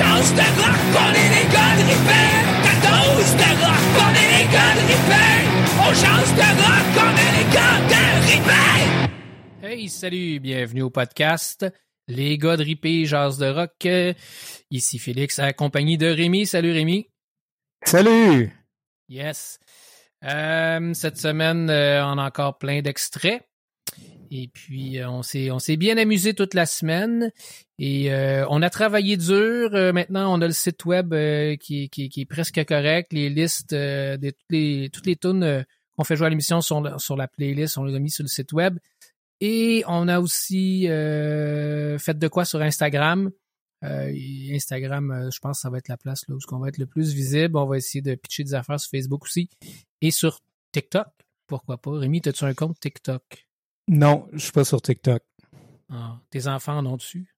dose de rock, on est les gars de ripper. Ta dose de rock, on est les gars de ripper. On change de rock, on est les gars de ripper. Hey, salut, bienvenue au podcast. Les gars de ripper, jazz de rock. Ici Félix, accompagné de Rémi. Salut Rémi. Salut! Yes. Euh, cette semaine, euh, on a encore plein d'extraits. Et puis, euh, on s'est on s'est bien amusé toute la semaine. Et euh, on a travaillé dur. Euh, maintenant, on a le site web qui, qui, est presque correct. Les listes de toutes les toutes les tunes qu'on fait jouer à l'émission sont sur, la playlist. On les a mis sur le site web. Et on a aussi fait de quoi sur Instagram. Instagram, je pense que ça va être la place là où on va être le plus visible. On va essayer de pitcher des affaires sur Facebook aussi. Et sur TikTok, pourquoi pas? Rémi, as-tu un compte TikTok? Non, je suis pas sur TikTok. Ah, tes enfants en ont dessus?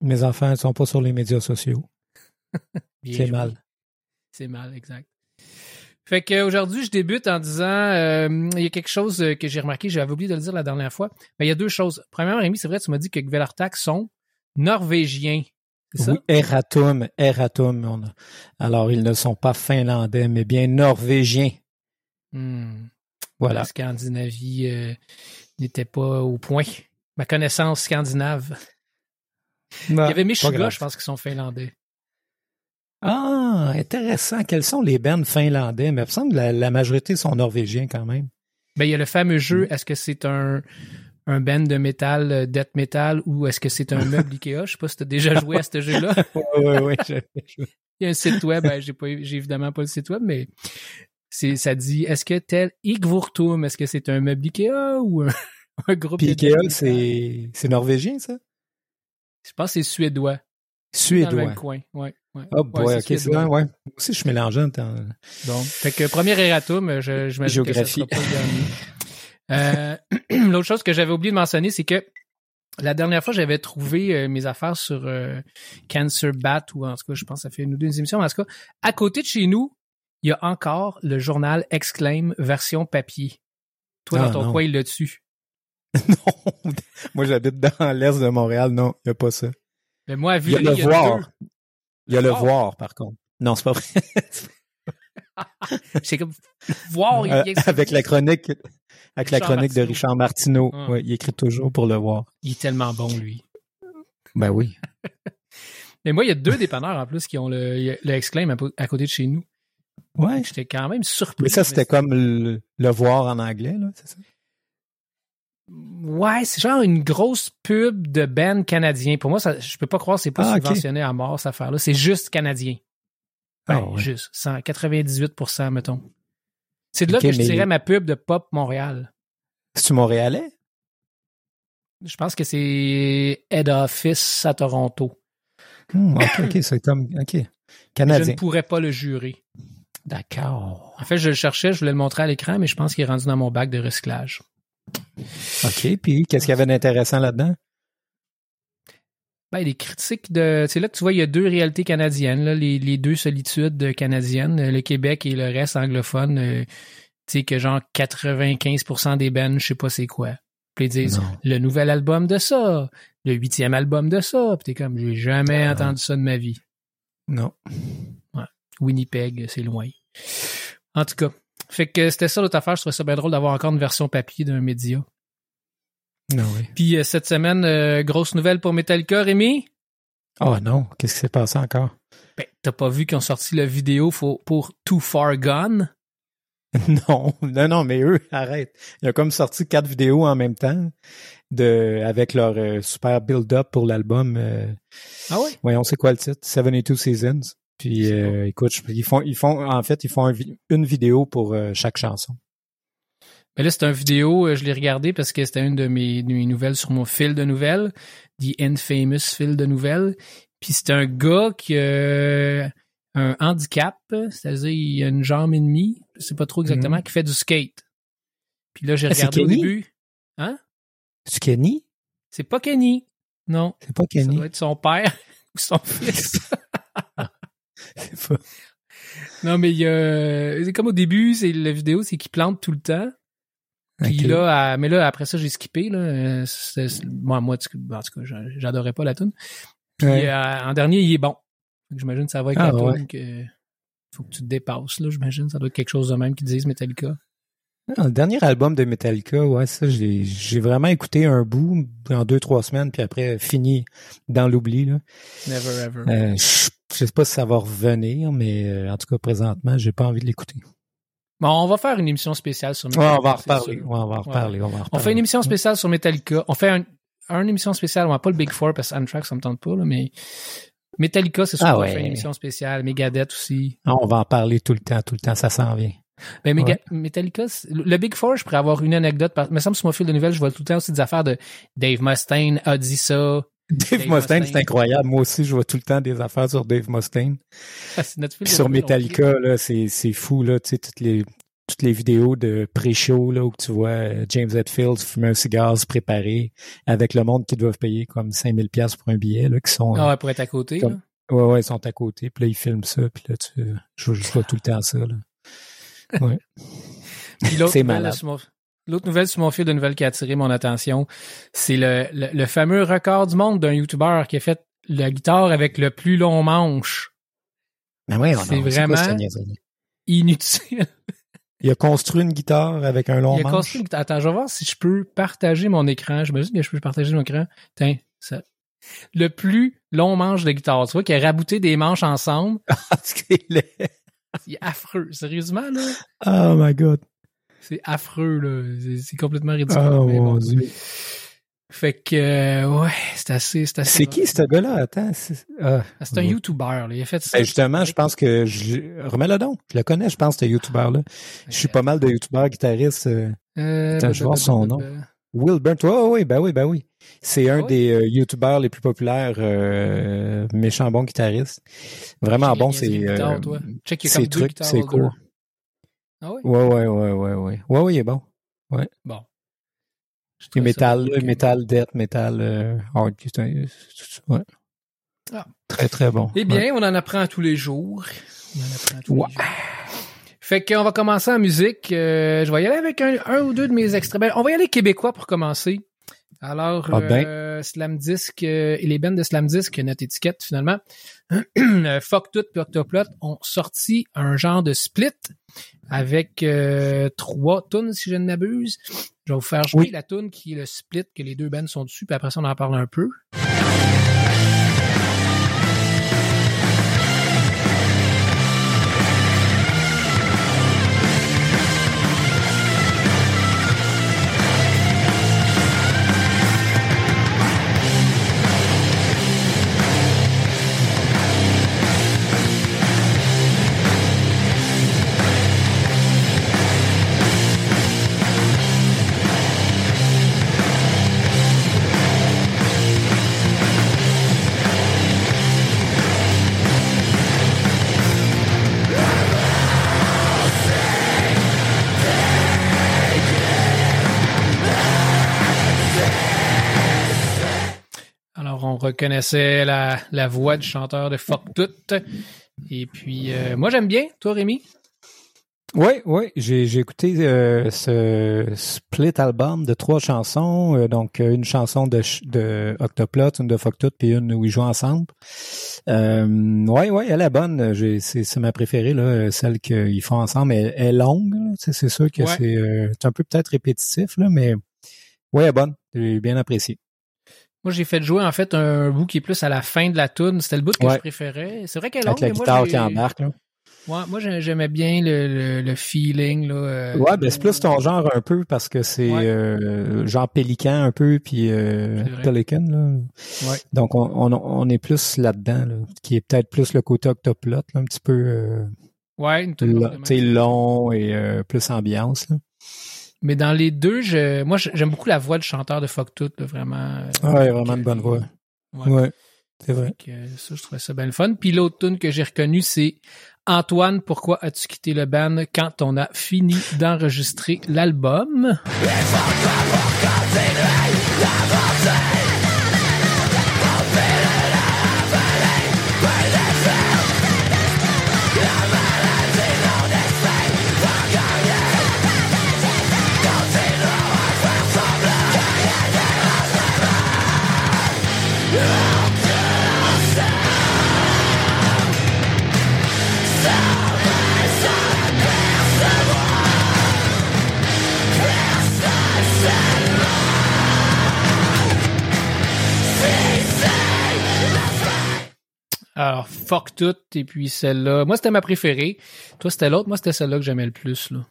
Mes enfants ne sont pas sur les médias sociaux. C'est mal. C'est mal, exact. Fait qu'aujourd'hui, je débute en disant, euh, il y a quelque chose euh, que j'ai remarqué, j'avais oublié de le dire la dernière fois. Mais il y a deux choses. Premièrement, Rémi, c'est vrai, tu m'as dit que Gvelartak sont norvégiens. C'est ça? Oui, Eratum, Eratum. on a- Alors, ils ne sont pas finlandais, mais bien norvégiens. Hmm. Voilà. La Scandinavie euh, n'était pas au point. Ma connaissance scandinave. Il y avait Meshuggah, je pense, qui sont finlandais. Ah, intéressant. Quels sont les bands finlandais? Mais il me semble que la, la majorité sont norvégiens quand même. Ben, il y a le fameux Mm. jeu, est-ce que c'est un, un band de métal, euh, death metal, ou est-ce que c'est un meuble Ikea? Je sais pas si tu as déjà joué à ce jeu-là. Oui, oui, Il y a un site web, ben, j'ai évidemment pas le site web, mais c'est, ça dit, est-ce que tel Igvortum, est-ce que c'est un meuble Ikea ou un, un groupe Puis Ikea, c'est c'est norvégien, ça? Je pense que c'est suédois. Dans le Suédois. même coin, ouais. ouais. Oh boy, Ouais, ok, c'est suédois. vrai, ouais. Moi aussi, je suis mélangeant. Bon. Fait que premier erratum, je, je m'imagine que ça Géographie. sera pas le dernier. Euh, L'autre chose que j'avais oublié de mentionner, c'est que la dernière fois, j'avais trouvé euh, mes affaires sur euh, Cancer Bat, ou en tout cas, je pense que ça fait une ou deux émissions. mais En tout cas, à côté de chez nous, il y a encore le journal Exclaim version papier. Toi, Ah, dans ton non. coin, il l'a dessus. non. Moi, j'habite dans l'est de Montréal. Non, il n'y a pas ça. Mais moi, à Il y a le il y a voir. deux. Il y a le Voir. voir, par contre. Non, c'est pas vrai. C'est comme voir, il Euh, avec la chronique, avec la chronique de. Richard Martineau. Ah. Ouais, il écrit toujours pour le voir. il est tellement bon, lui. Ben oui. Mais moi, il y a deux dépanneurs en plus qui ont le, Exclaim à, à côté de chez nous. Ouais. J'étais quand même surpris. Mais ça, c'était comme le, le voir en anglais, là, c'est ça? Ouais, c'est genre une grosse pub de band canadien. Pour moi, ça, je peux pas croire que c'est pas Ah, subventionné à mort, cette affaire-là. C'est juste canadien. Ben, Ah, ouais. juste. 100, 98%, mettons. C'est de là que je mais- tirais ma pub de Pop Montréal. C'est-tu Montréalais? Je pense que c'est Head Office à Toronto. Hmm, ok, ok, c'est comme, ok. Je Canadien. ne pourrais pas le jurer. D'accord. En fait, je le cherchais, je voulais le montrer à l'écran, mais je pense qu'il est rendu dans mon bac de recyclage. Ok, puis qu'est-ce qu'il y avait d'intéressant là-dedans? Ben, les critiques de. C'est là que tu vois, il y a deux réalités canadiennes, là, les, les deux solitudes canadiennes, le Québec et le reste anglophone. euh, tu sais, que genre 95% des bands, je sais pas c'est quoi. Puis ils disent Non. le nouvel album de ça, le huitième album de ça. Puis t'es comme, j'ai jamais Ah. entendu ça de ma vie. Non. Winnipeg, c'est loin. En tout cas. Fait que c'était ça l'autre affaire. Je trouvais ça bien drôle d'avoir encore une version papier d'un média. Non, oui. Puis euh, cette semaine, euh, grosse nouvelle pour Metallica, Rémi? Oh non, qu'est-ce qui s'est passé encore? Ben, t'as pas vu qu'ils ont sorti la vidéo pour, Too Far Gone? Non, non, non, mais eux, arrête. Ils ont comme sorti quatre vidéos en même temps de avec leur euh, super build-up pour l'album. euh, Ah ouais? voyons, c'est quoi le titre? 72 Seasons. Puis euh, écoute, je- ils font, ils font, en fait, ils font un une vidéo pour euh, chaque chanson. Mais là, c'est une vidéo, euh, je l'ai regardé parce que c'était une de mes, de mes nouvelles sur mon fil de nouvelles, The Infamous fil de nouvelles. Puis c'est un gars qui a un handicap, c'est-à-dire il a une jambe et demie, je sais pas trop exactement, Mhm. qui fait du skate. Puis là, j'ai Ah, regardé au début. Hein? C'est Kenny? C'est pas Kenny. Non. C'est pas Ça Kenny? doit être son père ou son fils. Pas- non, mais il y a... C'est comme au début, c'est la vidéo, c'est qu'il plante tout le temps. Puis là, à- mais là, après ça, j'ai skippé. Là. Euh, moi, moi, en tout cas, j'adorais pas la tune. Puis Ouais. euh, en dernier, il est bon. J'imagine que ça va être Ah, la tune ouais. que faut que tu te dépasses, là. J'imagine ça doit être quelque chose de même qu'ils disent Metallica. Ah, Le dernier album de Metallica, ouais, ça, j'ai, j'ai vraiment écouté un bout en deux, trois semaines, puis après, fini dans l'oubli, là. Never ever. Euh, je, sais pas si ça va revenir, mais euh, en tout cas, présentement, j'ai pas envie de l'écouter. Bon, on va faire une émission spéciale sur Ouais, Metallica. on va en reparler. Ouais, on va en reparler. On, va en On fait une émission spéciale sur Metallica. On fait un, une émission spéciale. On va pas le Big Four parce que Anthrax, ça me tente pas, là, mais Metallica, c'est sûr Ah qu'on va ouais. faire une émission spéciale. Megadeth aussi. Ah, On va en parler tout le temps, tout le temps, ça s'en vient. Ben, Mega- Ouais. Metallica, le Big Four, je pourrais avoir une anecdote. Parce, me semble sur mon fil de nouvelles, je vois tout le temps aussi des affaires de Dave Mustaine a dit ça. Dave, Dave Mustaine, c'est incroyable. Moi aussi, je vois tout le temps des affaires sur Dave Mustaine. Ah, sur Metallica, là, c'est, c'est fou, là, tu sais, toutes les, toutes les vidéos de pré-show, là, où tu vois euh, James Hetfield fumer un cigare, se préparer, avec le monde qui doivent payer comme 5000 pièces pour un billet, là, qui sont, Ah ouais, pour être à côté. Comme- là. ouais, ouais, ils sont à côté, puis là, ils filment ça, puis là, tu, je, je vois tout le temps ça, là. Ouais. C'est nouvelle, malade. L'autre nouvelle sur mon fil de nouvelles qui a attiré mon attention, c'est le, le, le fameux record du monde d'un YouTuber qui a fait la guitare avec le plus long manche. Mais ouais, C'est quoi vraiment-? Inutile. Il a construit une guitare avec un long Il a manche? construit une guitare. Attends, je vais voir si je peux partager mon écran. J'imagine que je peux partager mon écran. Tiens, ça. Le plus long manche de guitare. Tu vois qu'il a rabouté des manches ensemble. Parce qu'il est- Il est affreux. Sérieusement, là? Oh my god. C'est affreux, là. C'est- C'est complètement ridicule. Oh mais mon bon. dieu. Fait que, euh, ouais, c'est assez, c'est assez. C'est qui ce gars-là? Attends. C'est ah. Ah, C'est un Ouais. YouTuber, là. Il a fait ça. Ben, justement, je pense que je remets-le donc. Je le connais, je pense, ce YouTuber-là. Je suis pas mal de YouTubers guitaristes. euh, Euh, Attends, je vais voir son nom. Burnt. Oh, oui, ben oui, ben oui. C'est un Ah oui? des euh, YouTubers les plus populaires, euh, méchant bon guitariste. Vraiment Check, bon, c'est euh, ses trucs, c'est court. Ah oui? Ouais, ouais, ouais, ouais, ouais. Ouais, ouais, il est bon. Bon. Je Et drôle que- Metal Death, Metal euh, Hard. Ouais. Ah. Très, très bon. Eh Ouais. bien, on en apprend tous les jours. On en apprend tous Ouais. les jours. Fait qu'on va commencer en musique. Euh, je vais y aller avec un, un ou deux de mes extraits. Ben, on va y aller québécois pour commencer. Alors, Ah ben. euh, Slam Disc euh, et les bands de Slam Disc, notre étiquette finalement, Fuck Tout puis Octoplot ont sorti un genre de split avec euh, trois tunes, si je ne m'abuse. Je vais vous faire jouer Oui. la tune qui est le split que les deux bands sont dessus, puis après ça, on en parle un peu. Reconnaissait la, la voix du chanteur de Fuck Tout. Et puis, euh, moi, j'aime bien. Toi, Rémi? Oui, oui, j'ai écouté euh, ce split album de trois chansons, euh, donc une chanson de, Octoplot, une de Fuck Tout, puis une où ils jouent ensemble. Ouais, ouais, elle est bonne. C'est ma préférée là, celle qu'ils font ensemble. Elle, elle est longue, c'est sûr que Ouais. c'est un peu peut-être répétitif là, mais ouais, elle est bonne. J'ai bien apprécié. Moi, j'ai fait jouer, en fait, un bout qui est plus à la fin de la tune. C'était le bout que Ouais. je préférais. C'est vrai qu'elle est longue, Avec la moi, guitare qui embarque. Là. Ouais, moi, j'ai- j'aimais bien le, le, le feeling. Là, euh, Ouais, ben c'est plus ton genre un peu parce que c'est Ouais. euh, genre pélican un peu puis euh, pelican là. Ouais. Donc on, on, on est plus là-dedans là, qui est peut-être plus le côté octoplot, là, un petit peu euh, Ouais, une long et euh, plus ambiance là. Mais dans les deux, je, moi, j'aime beaucoup la voix du chanteur de Fuck vraiment. Ah, ouais, vraiment une bonne voix. Ouais. c'est vrai. Euh, ça, je trouvais ça bien le fun. Puis l'autre tune que j'ai reconnue, c'est Antoine, pourquoi as-tu quitté le ban quand on a fini d'enregistrer l'album? Alors, fuck tout, et puis celle-là. Moi, c'était ma préférée. Toi, c'était l'autre. Moi, c'était celle-là que j'aimais le plus, là.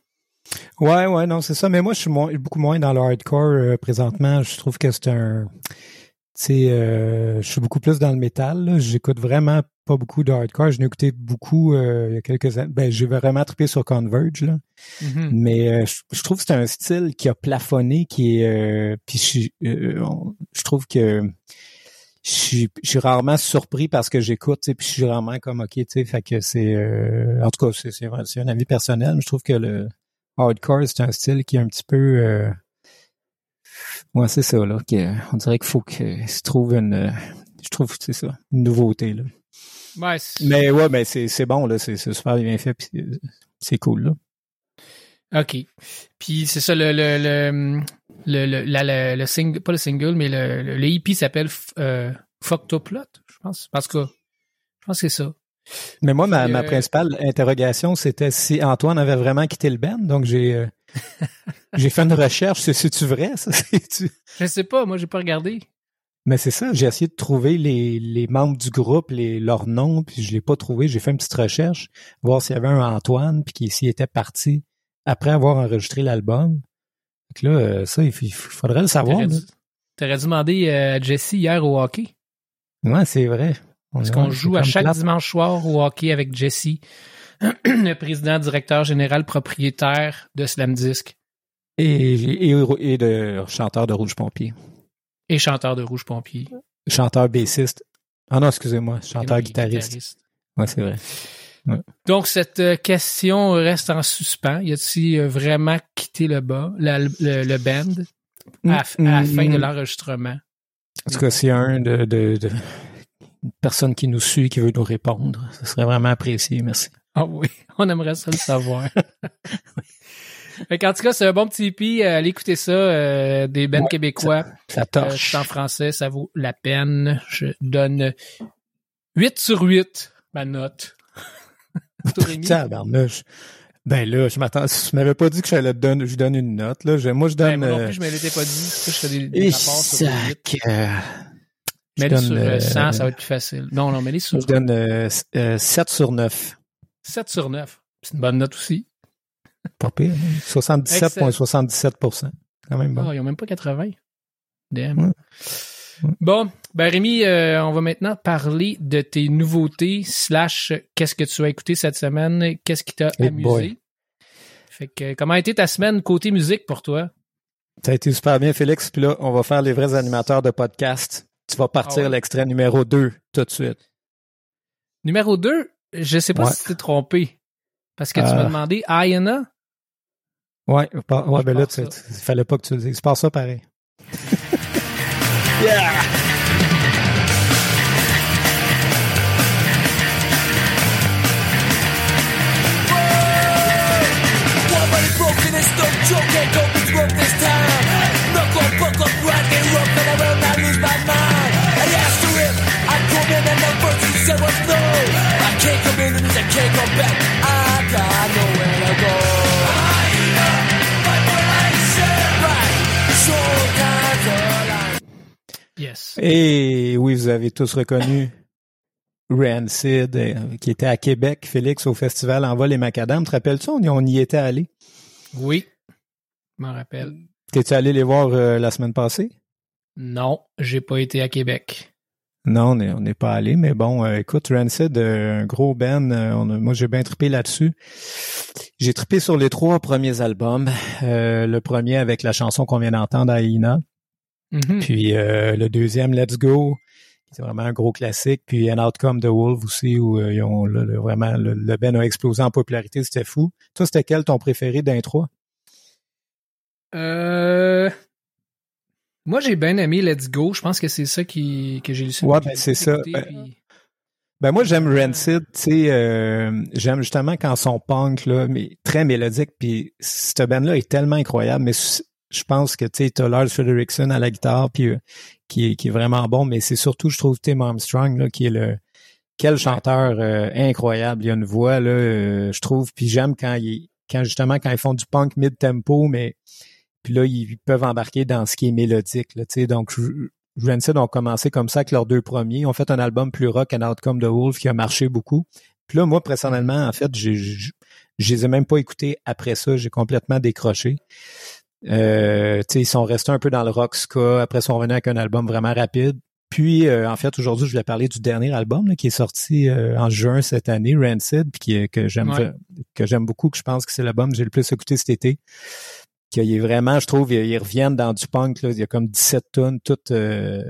Ouais, ouais, non, c'est ça. Mais moi, je suis moins, beaucoup moins dans le hardcore euh, présentement. Je trouve que c'est un. Tu sais, euh, je suis beaucoup plus dans le métal. J'écoute vraiment pas beaucoup de hardcore. Je n'ai écouté beaucoup euh, il y a quelques années. Ben, j'ai vraiment trippé sur Converge, là. Mhm. Mais euh, je, je trouve que c'est un style qui a plafonné, qui est. puis je, euh, je trouve que je suis, je suis rarement surpris parce que j'écoute, tu sais, puis je suis rarement comme ok, tu sais, fait que c'est. euh, en tout cas, c'est c'est un avis personnel. mais Je trouve que le hardcore c'est un style qui est un petit peu. Euh, ouais, c'est ça là. que- on dirait qu'il faut que se trouve une. je trouve c'est ça, une nouveauté là. Ouais, Mais ouais, mais c'est c'est bon là, c'est c'est super bien fait, c'est cool là. OK. Puis c'est ça, le, le, le, le, le, la- le, le single, pas le single, mais le, le, le EP s'appelle euh, Fucktopplot, je pense. Parce que je pense que c'est ça. Mais moi, ma, euh, principale interrogation, c'était si Antoine avait vraiment quitté le band. Donc, j'ai euh, j'ai fait une recherche. C'est- C'est-tu vrai, ça? C'est-tu- Je sais pas, moi j'ai pas regardé. Mais c'est ça, j'ai essayé de trouver les, les membres du groupe, les, leurs noms, puis je l'ai pas trouvé. J'ai fait une petite recherche, voir s'il y avait un Antoine, puis qui s'il était parti après avoir enregistré l'album. Donc là, euh, ça, il, faudrait le savoir. T'aurais dû, dû demander euh, à Jesse hier au hockey. Ouais, c'est vrai. Parce Ouais, qu'on joue à chaque plate. dimanche soir au hockey avec Jesse, le président, directeur général, propriétaire de Slam Disc Et, et, et de chanteur de Rouge Pompier. et chanteur de Rouge Pompier. Chanteur bassiste. Ah non, excusez-moi, chanteur guitariste. guitariste. Ouais, c'est vrai. Donc, cette euh, question reste en suspens. Y a-t-il euh, vraiment quitté le bas, la- le, le band, à, à la fin de l'enregistrement? En tout cas, s'il y a un de, de, de- une personne qui nous suit qui veut nous répondre, ce serait vraiment apprécié. Merci. Ah oui, on aimerait ça le savoir. fait qu'en tout cas, c'est un bon petit EP. Euh, allez écouter ça, euh, des bands Ouais, québécois. Ça Euh, torche. c'est en français, ça vaut la peine. Je donne 8 sur 8, ma note. Tabarnouche. Ben là, je m'attends. Je m'avais pas dit que te donner, je donne une note. Là. Je- moi, je Ben, donne. moi non euh, plus, je me l'étais pas dit. Ça que je fais des, des rapports sur euh, je Mets-les sur donne, euh, euh, 100, ça va être plus facile. Non, non, mets-les sur je donne euh, euh, 7 sur 9. 7 sur 9. C'est une bonne note aussi. Pas pire. hein. 77,77 Quand même Ah, ils ont même pas 80. Damn. Ouais. Bon, ben Rémi, euh, on va maintenant parler de tes nouveautés slash qu'est-ce que tu as écouté cette semaine, qu'est-ce qui t'a Hey amusé? boy. Fait que comment a été ta semaine côté musique pour toi? Ça a été super bien, Félix. Puis là, on va faire les vrais animateurs de podcast. Tu vas partir Ah ouais? l'extrait numéro 2 tout de suite. Numéro 2, je sais pas Ouais. si tu t'es trompé. Parce que tu Euh. m'as demandé Ayana? Ouais, ouais ben là, il fallait pas que tu le dises. Passe ça pareil. yeah! Et oui, vous avez tous reconnu Rancid, euh, qui était à Québec, Félix, au festival Envol et Macadam. Te rappelles-tu, on, y- on y était allé? Oui. Je m'en rappelle. T'es-tu allé les voir euh, la semaine passée? Non, j'ai pas été à Québec. Non, on n'est pas allé, mais bon, euh, écoute, Rancid, euh, un gros ben, on a- moi j'ai bien trippé là-dessus. J'ai trippé sur les trois premiers albums. Euh, le premier avec la chanson qu'on vient d'entendre, Aina. Mhm. Puis euh, le deuxième, Let's Go, c'est vraiment un gros classique. Puis An Outcome the Wolf aussi, où euh, ils ont là, le- vraiment le, le Ben a explosé en popularité, c'était fou. Toi, c'était quel ton préféré d'un trois? Euh... Moi, j'ai bien aimé Let's Go. Je pense que c'est ça qui, que j'ai lu. Ouais, que ben, c'est ça. écouté, Ben, puis- Ben moi j'aime Rancid, tu sais, euh, j'aime justement quand son punk là, mais très mélodique. Puis cette band là est tellement incroyable, mais je pense que tu sais, t'as Lars Frederiksen à la guitare, puis euh, qui est qui est vraiment bon, mais c'est surtout je trouve Tim Armstrong là qui est le quel chanteur euh, incroyable. Il a une voix là, euh, je trouve. Puis j'aime quand il quand justement quand ils font du punk mid tempo, mais puis là ils peuvent embarquer dans ce qui est mélodique là, tu sais. Donc Rancid ont commencé comme ça avec leurs deux premiers. Ils ont fait un album plus rock, un Outcome the Wolf, qui a marché beaucoup. Puis là, moi, personnellement, en fait, j'ai, je les ai même pas écoutés après ça. J'ai complètement décroché. Euh, ils sont restés un peu dans le rock ska. Après, ils sont revenus avec un album vraiment rapide. Puis, euh, en fait, aujourd'hui, je voulais parler du dernier album là, qui est sorti euh, en juin cette année, Rancid, puis qui, que j'aime Ouais. que j'aime beaucoup, que je pense que c'est l'album que j'ai le plus écouté cet été. Qu'il est vraiment, je trouve, ils, ils reviennent dans du punk. Là. Il y a comme 17 tonnes, toutes euh,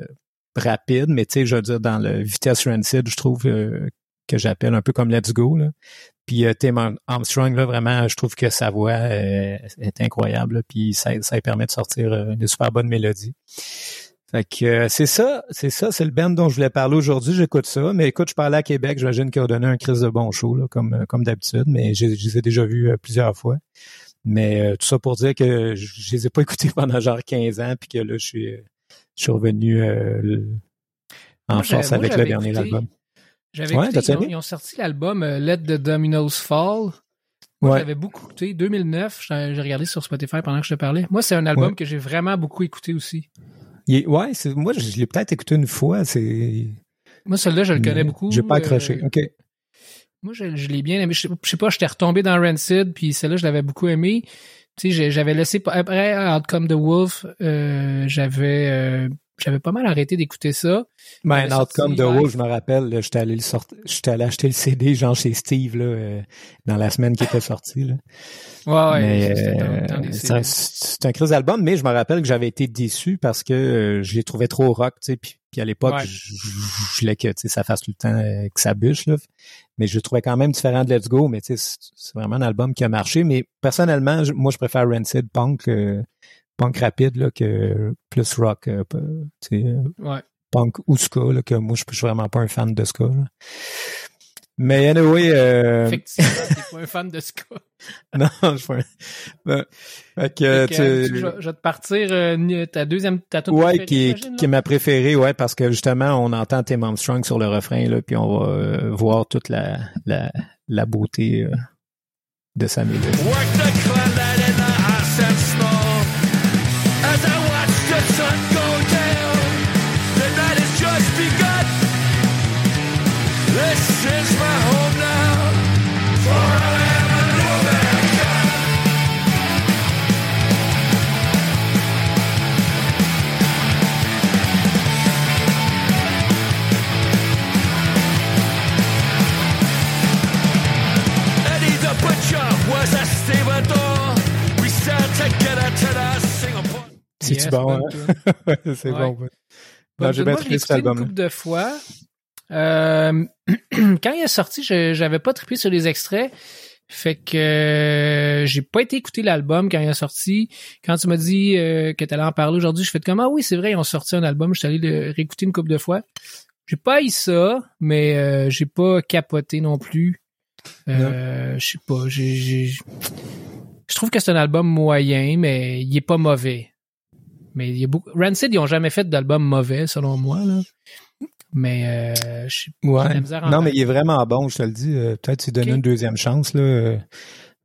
rapides, mais tu sais, je veux dire, dans le vitesse Rancid, je trouve euh, que j'appelle un peu comme Let's Go. Là. Puis euh, Tim Arm- Armstrong, là, vraiment, je trouve que sa voix euh, est incroyable. là, puis ça, ça lui permet de sortir euh, des super bonnes mélodies. Fait que euh, c'est ça, c'est ça, c'est le band dont je voulais parler aujourd'hui. J'écoute ça, mais écoute, je parlais à Québec, j'imagine qu'il a donné un crise de bon show, là, comme euh, comme d'habitude, mais je les ai déjà vus plusieurs fois. Mais euh, tout ça pour dire que je, je les ai pas écoutés pendant genre 15 ans, puis que là, je suis, je suis revenu euh, en Moi, force avec le dernier écouté- album. J'avais Ouais, écouté, ils ont, ils ont sorti l'album euh, Let the Dominoes Fall. Ouais. J'avais beaucoup écouté. 2009, j'ai regardé sur Spotify pendant que je te parlais. Moi, c'est un album Ouais. que j'ai vraiment beaucoup écouté aussi. Il est- ouais, moi, je, l'ai peut-être écouté une fois. C'est, Moi, celui-là, je le connais beaucoup. J'ai pas accroché. Euh, OK. moi, je, je l'ai bien aimé. Je je sais pas, j'étais retombé dans Rancid, puis celle-là, je l'avais beaucoup aimé. Tu sais, j'avais laissé... Après Outcome the Wolf, euh, j'avais... euh, j'avais pas mal arrêté d'écouter ça. Ben, avait un Outcome de. Wolf, je me rappelle, là, j'étais allé le sortir, j'étais allé acheter le CD, genre chez Steve, là, euh, dans la semaine qui était sortie, là. Ouais, euh, c'est un, un crise album, mais je me rappelle que j'avais été déçu parce que euh, je l'ai trouvé trop rock, tu sais, puis, puis à l'époque, Ouais. je, je- je voulais que, tu sais, ça fasse tout le temps euh, que ça bûche, là. Mais je le trouvais quand même différent de Let's Go, mais tu sais, c'est- vraiment un album qui a marché. Mais personnellement, moi, je préfère Rancid Punk, euh, punk rapide, là, que plus rock, euh, tu sais, euh, Ouais. punk ou ska, là, que moi, je je suis vraiment pas un fan de ska. là. Mais anyway, euh, Effectivement, t'es pas un fan de ska. non, je suis pas un... Ben, fait que, Fait que, euh, tu- tu- je, je vais te partir euh, ta deuxième ta tune Ouais, préférée, qui est, qui est ma préférée, ouais, parce que justement, on entend Tim Armstrong sur le refrain, là, puis on va euh, voir toute la, la, la beauté euh, de sa mélodie. Sun C'est-tu Yes, bon, hein? C'est Ouais. bon. Non, j'ai bien trippé cet écouté une couple de fois. Euh, quand il est sorti, je j'avais pas trippé sur les extraits. Fait que euh, j'ai pas été écouter l'album quand il est sorti. Quand tu m'as dit euh, que tu allais en parler aujourd'hui, je fais comme ah oui, c'est vrai, ils ont sorti un album, je suis allé le réécouter une couple de fois. J'ai pas eu ça, mais euh, j'ai pas capoté non plus. Euh, je sais pas, j'ai je trouve que c'est un album moyen, mais il est pas mauvais. Mais il y a beaucoup. Rancid, ils ont jamais fait d'album mauvais, selon moi, là. Mais euh, je de Ouais. Non, mais il est vraiment bon, je te le dis. Euh, Peut-être tu donnes Ok. une deuxième chance, là. euh,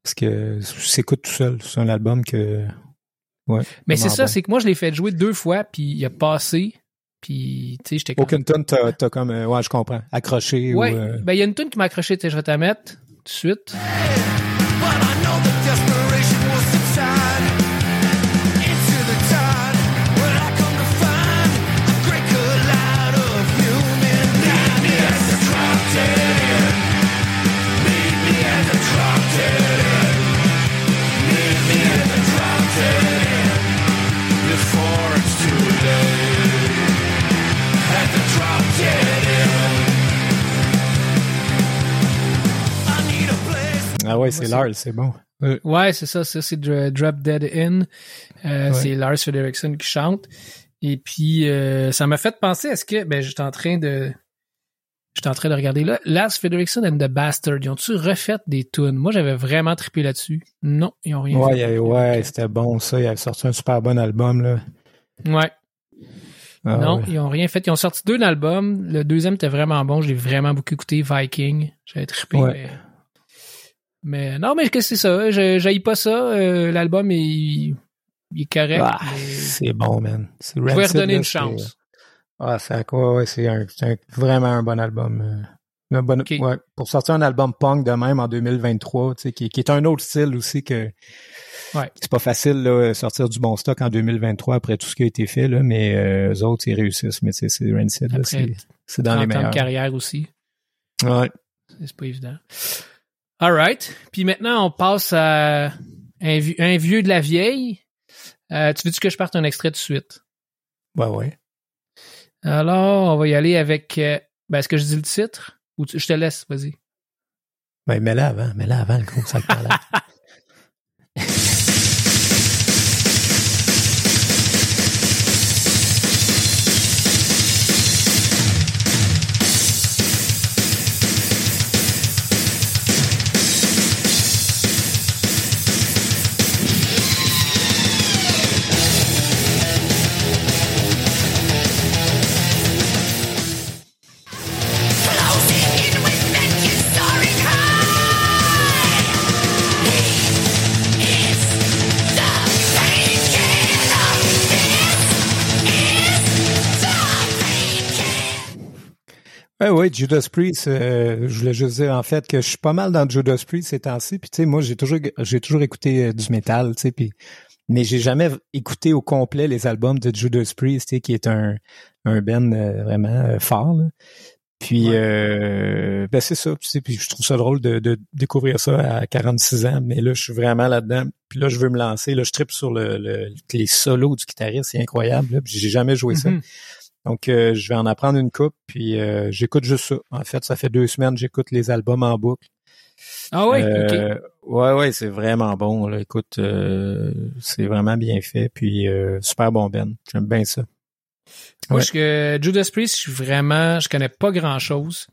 parce que s'écoute tout seul. C'est un album que. Ouais. Mais c'est ça, bon. c'est que moi, je l'ai fait jouer deux fois, puis il a passé. Puis, tu sais, j'étais comme... Aucune tonne, t'as, t'as comme. euh, ouais, je comprends. Accroché Ouais, ou. euh, ben il y a une tune qui m'a accroché, tu sais, je vais te la mettre tout de suite. But ouais, c'est Lars, c'est bon. Ouais, c'est ça, ça c'est Dr- Drop Dead In. Euh, Ouais. C'est Lars Frederiksen qui chante. Et puis euh, ça m'a fait penser à ce que ben j'étais en train de j'étais en train de regarder là Lars Frederiksen and the Bastard, ils ont-tu refait des tunes? Moi j'avais vraiment trippé là-dessus. Non, ils ont rien Ouais, fait. ouais, c'était bon ça. Il avait sorti un super bon album, là. Ouais. Ah, non, ouais. ils ont rien fait. Ils ont sorti deux albums. Le deuxième était vraiment bon. Je l'ai vraiment beaucoup écouté. Viking. J'avais trippé. Ouais. Mais... mais non, mais qu'est-ce que c'est ça? Je pas ça. Euh, L'album est, il est correct. Ah, mais c'est bon, man. Je vais redonner une chance. Ah, c'est à quoi? Ouais, c'est un, vraiment un bon album. euh, un bon, ouais, pour sortir un album punk de même en 2023, tu sais, qui, qui est un autre style aussi que Ouais. c'est pas facile là, sortir du bon stock en 2023 après tout ce qui a été fait là, mais euh, eux autres ils réussissent. Mais c'est Rancid, c'est dans les 30 ans de meilleurs. carrière aussi. Ouais. C'est pas évident. All right. Puis maintenant, on passe à un, vi- un vieux de la vieille. Euh, tu veux-tu que je parte un extrait tout de suite? Ouais, ouais. Alors, on va y aller avec... euh, ben, est-ce que je dis le titre? Ou tu- je te laisse, vas-y. Ben, mets-la avant, mets-la avant le gros sac malade. ouais, Judas Priest, euh, je voulais juste dire en fait que je suis pas mal dans Judas Priest ces temps-ci. Puis tu sais, moi j'ai toujours j'ai toujours écouté euh, du métal, tu sais, puis mais j'ai jamais écouté au complet les albums de Judas Priest, tu sais, qui est un un band euh, vraiment euh, fort. là. Puis Ouais. euh, ben c'est ça, tu sais, puis je trouve ça drôle de, de découvrir ça à 46 ans, mais là je suis vraiment là-dedans. Puis là je veux me lancer, là je tripe sur le, le- les solos du guitariste, c'est incroyable. Là, puis j'ai jamais joué ça. Donc, euh, je vais en apprendre une coupe, puis euh, j'écoute juste ça. En fait, ça fait deux semaines j'écoute les albums en boucle. Ah oui, ok. Euh, Ouais, ouais, c'est vraiment bon. Là. Écoute, c'est vraiment bien fait, puis super bon Ben. J'aime bien ça. Moi, ouais. je, que Judas Priest, je suis vraiment, je connais pas grand chose.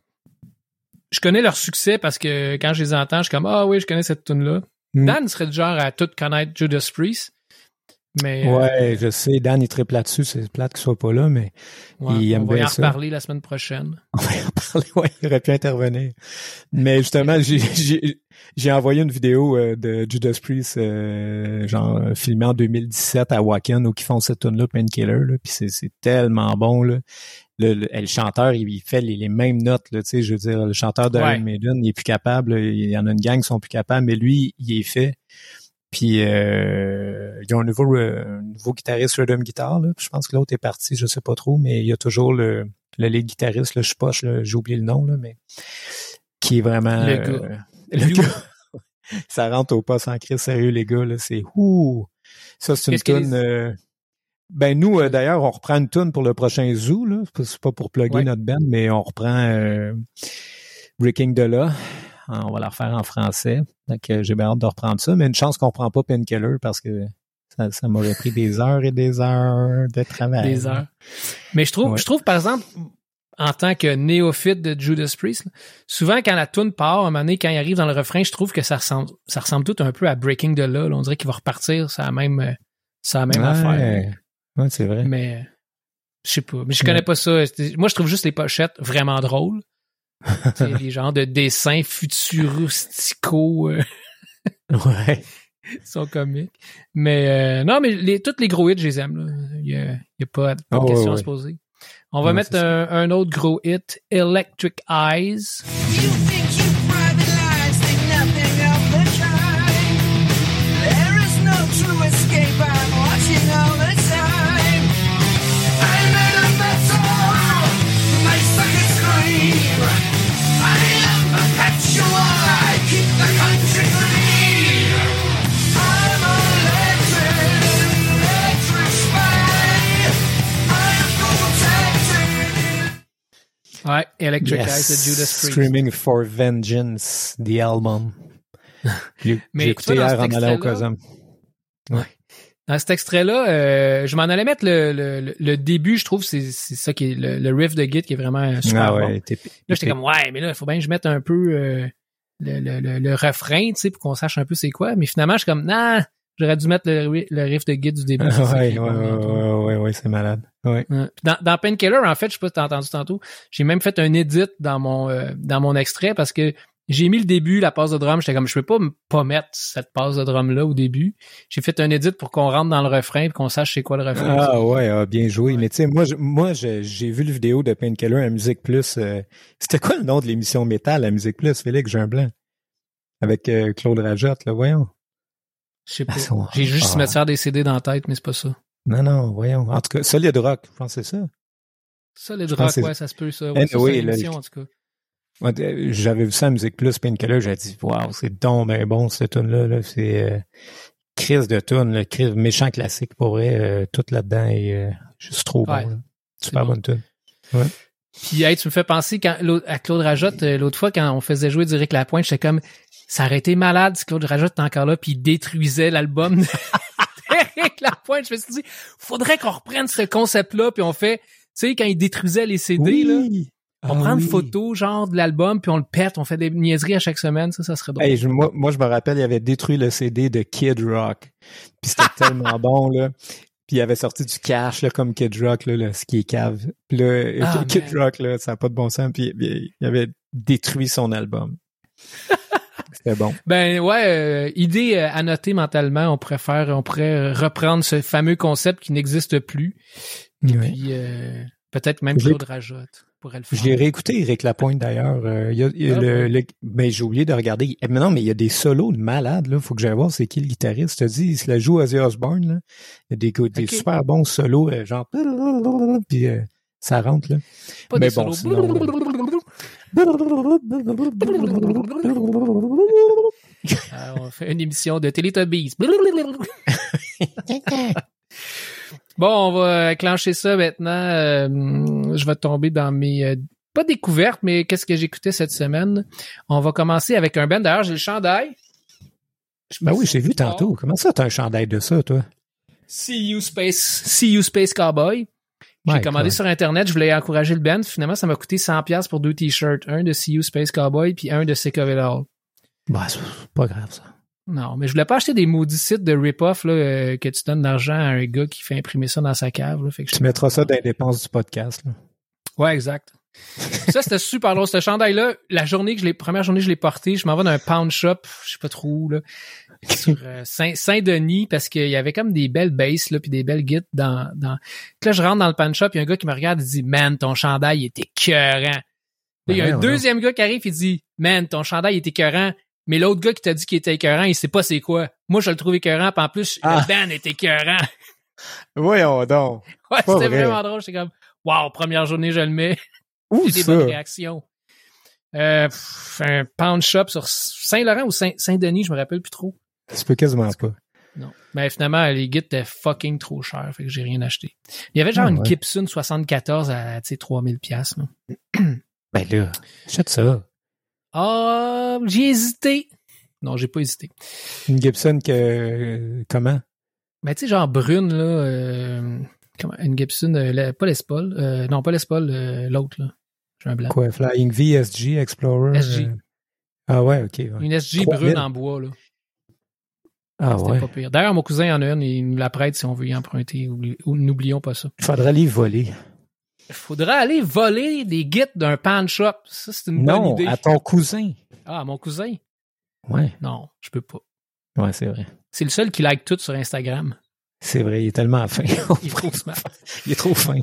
Je connais leur succès parce que quand je les entends, je suis comme, ah oui, je connais cette tune là Mm. Dan serait du genre à tout connaître Judas Priest. Mais, euh, Ouais, je sais, Dan il triple là-dessus, c'est plate qu'il soit pas là, mais ouais, il aime on va y en ça. reparler la semaine prochaine. on va en parler. Ouais, il aurait pu intervenir. Mais justement, j'ai- envoyé une vidéo euh, de Judas Priest, euh, genre euh, filmée en 2017 à Wacken, où ils font cette tune là Painkiller, là, puis c'est tellement bon là. Le, le, le chanteur, il, fait les, les mêmes notes, là, tu sais, je veux dire, le chanteur de Ouais. Iron Maiden, il est plus capable, il y en a une gang qui sont plus capables, mais lui, il est fait. Puis euh, il y a un nouveau, euh, nouveau guitariste rhythm guitar, là. Je pense que l'autre est parti, je sais pas trop, mais il y a toujours le, le lead guitariste, là, je sais pas, je- j'ai oublié le nom, là, mais qui est vraiment Le euh, gars. le You. gars. Ça rentre au pas sans crise sérieux, les gars, là, c'est ouh. Ça, c'est une que tune. les- euh, ben nous, euh, d'ailleurs, on reprend une tune pour le prochain zoo, là. C'est pas- pour plugger Ouais. notre band, mais on reprend euh, Breaking de là. On va la refaire en français. Donc euh, j'ai bien hâte de reprendre ça, mais une chance qu'on reprend pas Painkiller parce que ça, ça m'aurait pris des heures et des heures de travail. Des heures. Mais je trouve, Ouais. je trouve, par exemple, en tant que néophyte de Judas Priest, là, souvent quand la tune part, à un moment donné, quand il arrive dans le refrain, je trouve que ça ressemble, ça ressemble tout un peu à Breaking the Law. là. On dirait qu'il va repartir, c'est la même, euh, c'est la même Ouais. affaire. Ouais, c'est vrai. Mais, euh, je sais pas. Mais je connais pas ça. Moi, je trouve juste les pochettes vraiment drôles. Les genres de dessins futuristicaux euh, Ouais. sont comiques. Mais euh, non, mais les, tous les gros hits, je les aime. là. Il y a, a pas, pas de Ah, ouais, question à se poser. On va mettre un, un autre gros hit, Electric Eyes. Electric Yes. Eyes de Judas Priest. Screaming for Vengeance, the album. J'ai écouté hier en allant au Cosum. Dans cet extrait-là, euh, je m'en allais mettre le, le, le- début, je trouve, c'est c'est ça qui est le, le riff de Git qui est vraiment super Ah bon. ouais, t'es- Là, j'étais comme, ouais, mais là, il faut bien que je mette un peu euh, le, le, le, le refrain, tu sais, pour qu'on sache un peu c'est quoi. Mais finalement, je suis comme, nah, j'aurais dû mettre le, le riff de Git du début. ouais, ça ouais, ouais, ouais, ouais, c'est malade. Ouais. Dans, dans Painkiller, en fait, je sais pas si t'as entendu tantôt, j'ai même fait un edit dans mon euh, dans mon extrait parce que J'ai mis le début, la passe de drum. J'étais comme, je peux pas pas mettre cette passe de drum-là au début. J'ai fait un edit pour qu'on rentre dans le refrain et qu'on sache c'est quoi le refrain. Ah ouais, ah, bien joué. Ouais. Mais tu sais, moi, je- moi, j'ai vu le vidéo de Painkiller à Musique Plus. euh, C'était quoi le nom de l'émission métal à Musique Plus, Félix? Un blanc. Avec euh, Claude Rajotte, là, voyons. Je sais pas. Ah, J'ai juste ah. cimetière des CD dans la tête, mais c'est pas ça. Non, non, voyons. En tout cas, Solid Rock, je pense que c'est ça. Le Je rock, ouais, ça se peut, ça. Ouais, Eh, ça, en tout cas. Ouais, J'avais vu ça à Musique Plus, Painkiller, j'ai dit, waouh, c'est donc ben bon, cette tune-là, là. C'est euh, crise de tune, là, crise méchant classique, pour vrai, euh, tout là-dedans est euh, juste trop Ouais, bon. là. Super bon. bonne tune. Puis, hey, tu me fais penser quand, à Claude Rajotte, euh, l'autre fois, quand on faisait jouer Direct Lapointe, j'étais comme, ça aurait été malade si Claude Rajotte était encore là puis il détruisait l'album Direct Lapointe. Je me suis dit, faudrait qu'on reprenne ce concept-là puis on fait, tu sais, quand il détruisait les CD, là, on Ah prend une oui. photo, genre, de l'album puis on le pète, on fait des niaiseries à chaque semaine. Ça, ça serait drôle. Hey, je- moi, moi, je me rappelle, il avait détruit le CD de Kid Rock. Puis c'était tellement bon, là. Puis il avait sorti du cash, là, comme Kid Rock, là, là, ce qui est cave. Puis là, Ah, Kid man. Rock, là, ça n'a pas de bon sens. Puis il avait détruit son album. c'était bon. Ben ouais, euh, idée euh, à noter mentalement, on pourrait faire, on pourrait euh, reprendre ce fameux concept qui n'existe plus. Ouais. Puis euh, peut-être même Claude Rajotte pourrait le faire. Je l'ai réécouté, Eric Lapointe, d'ailleurs. Euh, il y a, il y a le, ben, j'ai oublié de regarder. Eh, Mais non, mais il y a des solos de malades, là. Faut que j'aille voir c'est qui le guitariste. Je te dis, il se la joue Ozzy Osbourne, là. Il y a des, super bons solos, euh, genre, puis euh, ça rentre, là. Pas mais des bon, solos. On fait une émission de Teletubbies. bon, on va clencher ça maintenant. Euh, je vais tomber dans mes euh, pas découvertes, mais qu'est-ce que j'écoutais cette semaine? On va commencer avec un band. D'ailleurs, j'ai le chandail. Je Ben oui, j'ai vu tantôt. Comment ça, t'as un chandail de ça, toi? See you Space, See you Space Cowboy. J'ai commandé sur Internet, je voulais encourager le band. Finalement, ça m'a coûté 100$ piastres pour deux t-shirts. Un de You Space Cowboy, puis un de Sick of It All. Bah, c'est pas grave, ça. Non, mais je voulais pas acheter des maudits sites de rip-off là, euh, que tu donnes l'argent à un gars qui fait imprimer ça dans sa cave. Là, fait que je- Tu mettras ça dans les dépenses du podcast, là. Ouais, exact. ça, c'était super drôle. Ce chandail-là, la journée que je l'ai, première journée que je l'ai porté, je m'en vais dans un pound shop, je sais pas trop où, là, sur euh, Saint- Saint-Denis, parce qu'il y avait comme des belles basses, là, puis des belles guides dans, dans... Puis là, je rentre dans le pound shop, il y a un gars qui me regarde, il dit, man, ton chandail, il est écœurant. Il y a Ouais, un ouais. deuxième gars qui arrive, il dit, man, ton chandail, il est écœurant. Mais l'autre gars qui t'a dit qu'il était écœurant, il sait pas c'est quoi. Moi, je le trouve écœurant, puis en plus, Ah. le band est écœurant. Voyons donc. Ouais, c'était vrai. vraiment drôle. J'étais comme, wow, première journée, je le mets. Où J'ai des ça? bonnes réactions. Euh, pff, un pound shop sur Saint-Laurent ou Saint- Saint-Denis, je me rappelle plus trop. Ça se peut quasiment pas. Non. Mais finalement, les guides étaient fucking trop chers, fait que j'ai rien acheté. Il y avait genre Ah, une ouais. Gibson 74 à, tu sais, 3000 pièces. Ben là, achète ça. Ah, j'ai hésité. Non, j'ai pas hésité. Une Gibson que... euh, comment? Mais tu sais, genre brune, là, euh, comment, une Gibson, euh, la- pas Les Paul, euh, non, pas Les Paul, euh, l'autre, là. J'ai un blanc. Quoi? Flying V, SG, Explorer? SG. euh, Ah ouais, ok. ouais. Une SG 3000. brune en bois, là. Ah ouais. pas pire. D'ailleurs, mon cousin en a une, il nous la prête si on veut y emprunter. Ou- N'oublions pas ça. Il faudrait aller voler. Il faudrait aller voler des guides d'un pan shop. Ça, c'est une bonne Non, idée. à ton cousin. Ah, mon cousin? Ouais, Non, je peux pas. ouais, c'est vrai. C'est le seul qui like tout sur Instagram. C'est vrai, il est tellement fin. Il est trop smart. il est trop fin.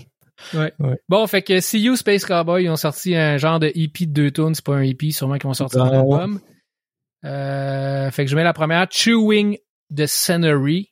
Bon, fait que See You Space Cowboy, ils ont sorti un genre de EP de deux tunes. C'est pas un EP, sûrement qu'ils vont sortir un Non. album. Euh, fait que je mets la première, Chewing the Scenery.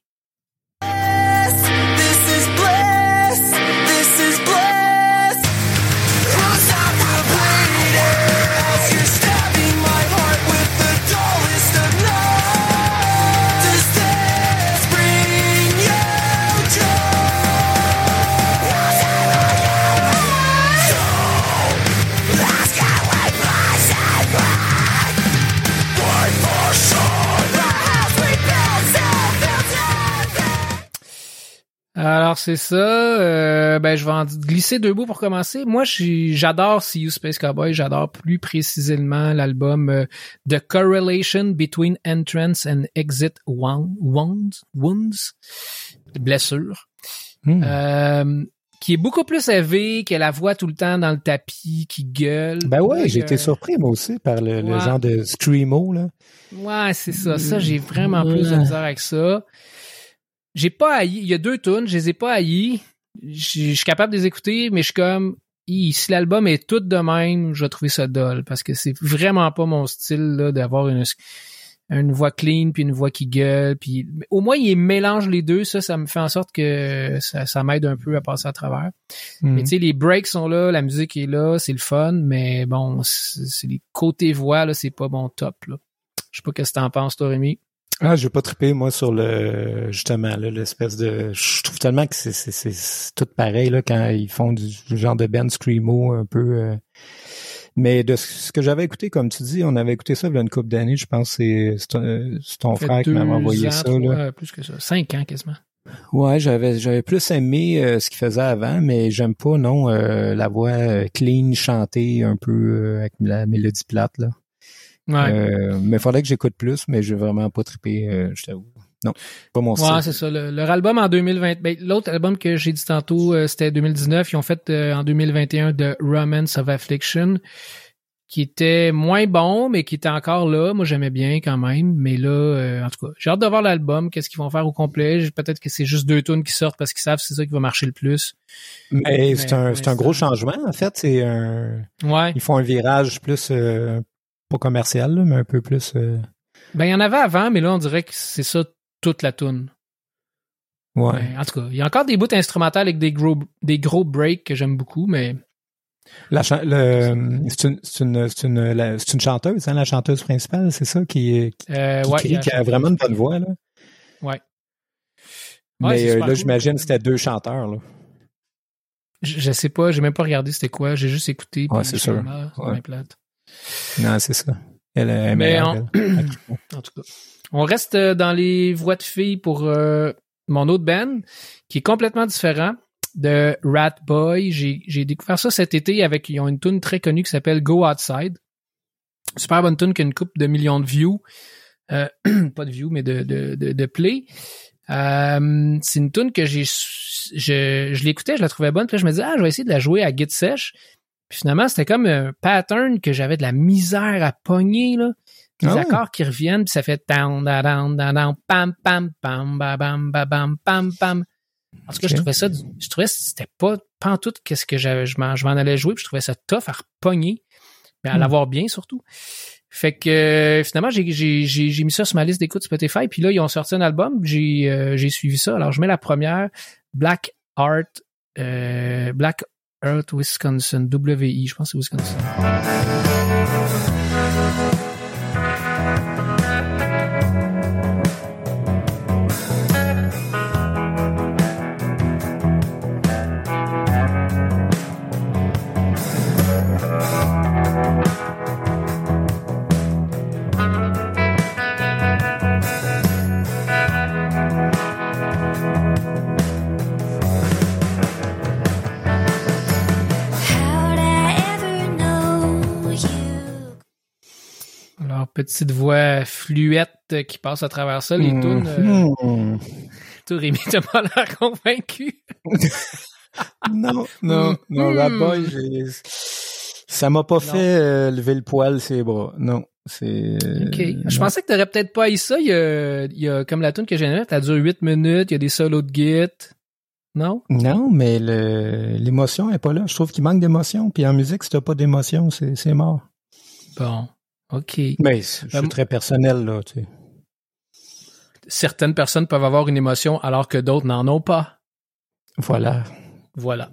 Alors c'est ça. Euh, ben je vais en glisser deux bouts pour commencer. Moi, j'adore See You Space Cowboy. J'adore plus précisément l'album euh, The Correlation Between Entrance and Exit Wound- Wounds, Wounds, blessures. Hmm. Euh, qui est beaucoup plus élevé, qui a la voix tout le temps dans le tapis, qui gueule. Ben ouais, j'ai été surpris moi aussi par le, genre de screamo là. Ouais, c'est ça. Ça, j'ai vraiment plus de misère avec ça. J'ai pas haï. Il y a deux tunes, je les ai pas haïs. Je suis capable de les écouter, mais je suis comme, si l'album est tout de même, je vais trouver ça dole parce que c'est vraiment pas mon style là d'avoir une une voix clean puis une voix qui gueule puis au moins il mélange les deux ça ça me fait en sorte que ça, ça m'aide un peu à passer à travers Hmm. mais tu sais, les breaks sont là, la musique est là, c'est le fun, mais bon, c'est c'est les côtés voix, là, c'est pas bon top, là. Je sais pas qu'est-ce que t'en penses, toi, Rémi. Ah, j'ai pas trippé moi sur le justement là, l'espèce de. Je trouve tellement que c'est c'est tout pareil là quand ils font du, du genre de band screamo un peu. euh. Mais de ce que j'avais écouté, comme tu dis, on avait écouté ça il y a une couple d'années, je pense. C'est c'est ton, ton frère qui m'avait envoyé ans, ça trois, là. plus que ça. Cinq ans, quasiment. Ouais, j'avais j'avais plus aimé euh, ce qu'il faisait avant, mais j'aime pas non euh, la voix euh, clean chantée un peu euh, avec la mélodie plate là. Ouais. Euh, mais faudrait que j'écoute plus, mais j'ai vraiment pas trippé, euh, je t'avoue. Non, pas mon style. Ouais, c'est ça. Le- leur album en 2020, ben, l'autre album que j'ai dit tantôt, euh, c'était 2019. Ils ont fait euh, en 2021 The Romance of Affliction, qui était moins bon, mais qui était encore là. Moi, j'aimais bien quand même. Mais là, euh, en tout cas, j'ai hâte de voir l'album. Qu'est-ce qu'ils vont faire au complet? Peut-être que c'est juste deux tunes qui sortent parce qu'ils savent que c'est ça qui va marcher le plus. Mais c'est Mais un, c'est un gros changement, en fait. C'est un, Ouais. ils font un virage plus, euh, pas commercial, là, mais un peu plus, euh, Ben, il y en avait avant, mais là, on dirait que c'est ça toute la tune. ouais. Ouais, en tout cas, il y a encore des bouts instrumentales avec des gros, des gros breaks que j'aime beaucoup, mais La c'est une, une, une, une chanteuse, hein, la chanteuse principale, c'est ça, qui, qui, euh, ouais, crie, il y a- qui a vraiment une bonne voix, là. Ouais. Mais euh, là, cool. j'imagine que c'était deux chanteurs, là. Je, je sais pas, j'ai même pas regardé c'était quoi, j'ai juste écouté. Ouais, c'est sûr. Ouais. plate. Non, c'est ça. Elle est Mais meilleure, en- elle. En tout cas. On reste euh, dans les voix de filles pour euh, mon autre band, qui est complètement différent de Rat Boy. J'ai découvert ça cet été avec, ils ont une tune très connue qui s'appelle Go Outside. Super bonne tune qui a une coupe de millions de views. Euh, pas de views, mais de, de, de, de play. Euh, c'est une tune que j'ai je, je l'écoutais, je la trouvais bonne, puis là je me disais ah je vais essayer de la jouer à Git Sèche. Puis finalement, c'était comme un pattern que j'avais de la misère à pogner là. Les Ah accords qui reviennent, puis ça fait down down down pam pam pam ba bam ba bam pam pam. En tout cas, je trouvais ça je trouvais que c'était pas pas en tout qu'est-ce que j'avais je m'en je m'en allais jouer, puis je trouvais ça tough à repogner. Mais à Hmm. l'avoir bien surtout. Fait que euh, finalement, j'ai, j'ai, j'ai, j'ai mis ça sur ma liste d'écoute Spotify. Puis là, ils ont sorti un album. J'ai, euh, j'ai suivi ça. Alors, je mets la première, Black Art, euh, Black Earth Wisconsin, WI, je pense c'est Wisconsin. Petite voix fluette qui passe à travers ça. Les Hmm. tunes, euh, Hmm. toi, Rémi, t'as pas l'air convaincu. Non, non, non, Hmm. Rat Boy, j'ai... ça m'a pas fait euh, lever le poil ses bras. Non, c'est. OK. euh, Je non. pensais que t'aurais peut-être pas eu ça. Il y a, il y a comme la tune que j'ai elle dure 8 minutes, il y a des solos de git. Non? Non, mais l'émotion est pas là. Je trouve qu'il manque d'émotion. Puis en musique, si t'as pas d'émotion, c'est mort. Bon. OK. Mais c'est, je suis très personnel, là, tu sais. Certaines personnes peuvent avoir une émotion alors que d'autres n'en ont pas. Voilà. Voilà.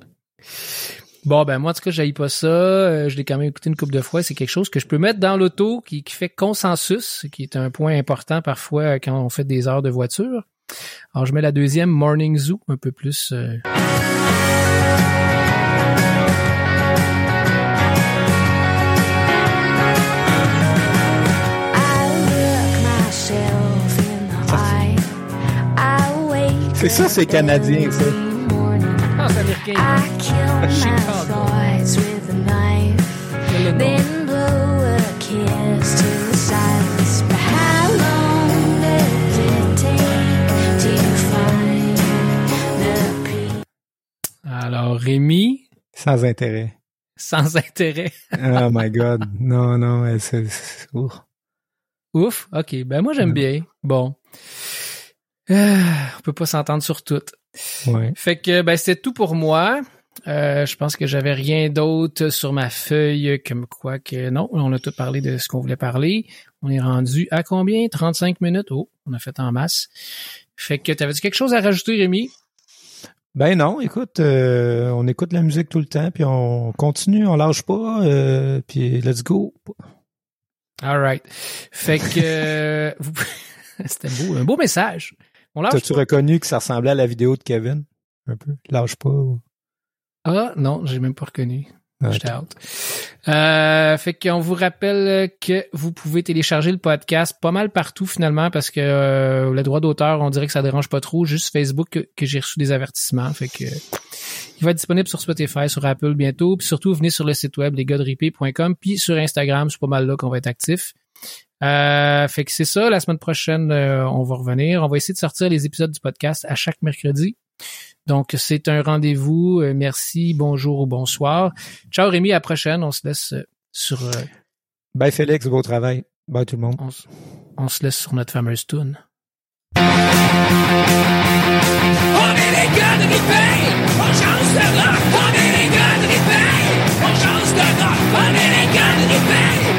Bon, ben moi, en tout cas, j'aille pas ça. Euh, je l'ai quand même écouté une couple de fois. C'est quelque chose que je peux mettre dans l'auto qui, qui fait consensus, qui est un point important parfois euh, quand on fait des heures de voiture. Alors, je mets la deuxième, Morning Zoo, un peu plus... euh, C'est ça, c'est canadien, ça. Ah, c'est américain. I kill my Chicago. thoughts with a knife. Illinois. Then blow a kiss to the silence. But how long does it take to find the peace? Alors, Rémi, Sans intérêt. sans intérêt. Oh my God. Non, non, c'est... ouh. Ouf, ok. Ben moi j'aime bien. Bon. Euh, on peut pas s'entendre sur tout. Ouais. Fait que ben c'est tout pour moi. Euh, je pense que j'avais rien d'autre sur ma feuille comme quoi que non, on a tout parlé de ce qu'on voulait parler. On est rendu à combien? 35 minutes? Oh, on a fait en masse. Fait que t'avais-tu quelque chose à rajouter Rémi? Ben non, écoute, euh, on écoute la musique tout le temps, puis on continue, on lâche pas, euh, puis let's go. All right. Fait que euh, c'était beau, un beau message. On lâche T'as-tu reconnu que ça ressemblait à la vidéo de Kevin? Un peu? Lâche pas. ou- Ah non, j'ai même pas reconnu. Ah, J'étais out. Euh, fait qu'on vous rappelle que vous pouvez télécharger le podcast pas mal partout finalement parce que euh, le droit d'auteur, on dirait que ça dérange pas trop. Juste Facebook que, que j'ai reçu des avertissements. Fait que il va être disponible sur Spotify, sur Apple bientôt. Puis surtout, venez sur le site web lesgodripé.com puis sur Instagram, c'est pas mal là qu'on va être actif. Euh, fait que c'est ça. La semaine prochaine, euh, on va revenir. On va essayer de sortir les épisodes du podcast à chaque mercredi. Donc, c'est un rendez-vous. Euh, merci, bonjour ou bonsoir. Ciao Rémi, à la prochaine. On se laisse sur. Bye Félix, beau travail. Bye tout le monde. On, se laisse sur notre fameuse tune. On est de on est les gars de